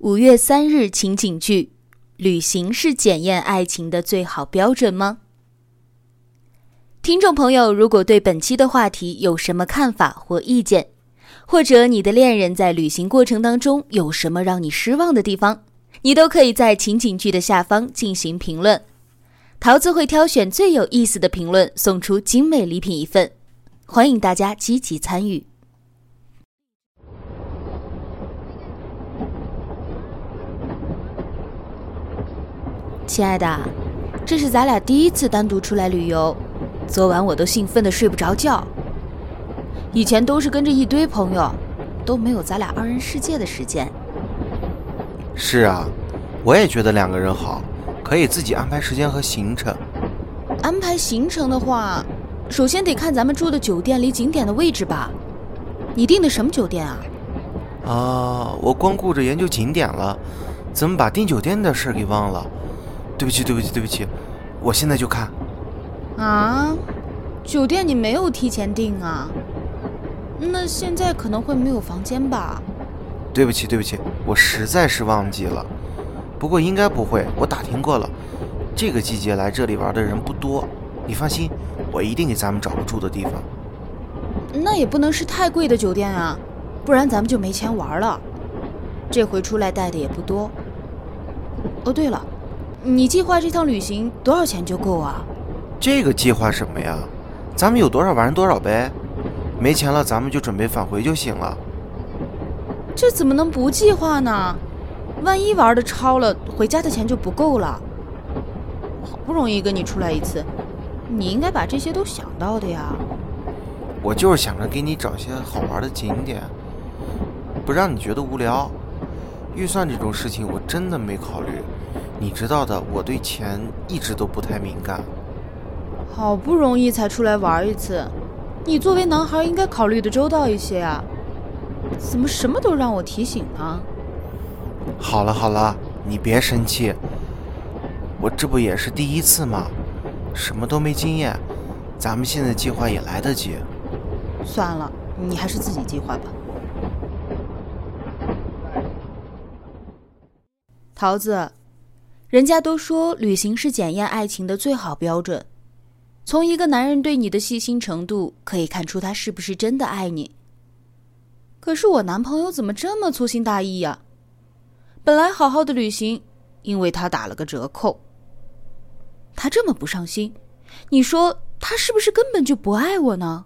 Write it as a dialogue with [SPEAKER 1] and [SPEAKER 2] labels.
[SPEAKER 1] 五月三日情景剧：旅行是检验爱情的最好标准吗？听众朋友，如果对本期的话题有什么看法或意见，或者你的恋人在旅行过程当中有什么让你失望的地方，你都可以在情景剧的下方进行评论，桃子会挑选最有意思的评论送出精美礼品一份，欢迎大家积极参与。亲爱的，这是咱俩第一次单独出来旅游，昨晚我都兴奋的睡不着觉。以前都是跟着一堆朋友，都没有咱俩二人世界的时间。
[SPEAKER 2] 是啊，我也觉得两个人好，可以自己安排时间和行程。
[SPEAKER 1] 安排行程的话，首先得看咱们住的酒店离景点的位置吧。你订的什么酒店啊？
[SPEAKER 2] 啊，我光顾着研究景点了，怎么把订酒店的事给忘了？对不起，对不起，对不起，我现在就看。
[SPEAKER 1] 啊，酒店你没有提前订啊？那现在可能会没有房间吧？
[SPEAKER 2] 对不起，对不起，我实在是忘记了。不过应该不会，我打听过了，这个季节来这里玩的人不多。你放心，我一定给咱们找个住的地方。
[SPEAKER 1] 那也不能是太贵的酒店啊，不然咱们就没钱玩了。这回出来带的也不多。哦，对了。你计划这趟旅行多少钱就够啊？
[SPEAKER 2] 这个计划什么呀？咱们有多少玩多少呗，没钱了咱们就准备返回就行了。
[SPEAKER 1] 这怎么能不计划呢？万一玩的超了，回家的钱就不够了。好不容易跟你出来一次，你应该把这些都想到的呀。
[SPEAKER 2] 我就是想着给你找些好玩的景点，不让你觉得无聊。预算这种事情我真的没考虑。你知道的，我对钱一直都不太敏感。
[SPEAKER 1] 好不容易才出来玩一次，你作为男孩应该考虑的周到一些啊！怎么什么都让我提醒呢？
[SPEAKER 2] 好了好了，你别生气。我这不也是第一次吗？什么都没经验，咱们现在计划也来得及。
[SPEAKER 1] 算了，你还是自己计划吧。桃子。人家都说旅行是检验爱情的最好标准，从一个男人对你的细心程度可以看出他是不是真的爱你。可是我男朋友怎么这么粗心大意呀？本来好好的旅行，因为他打了个折扣。他这么不上心，你说他是不是根本就不爱我呢？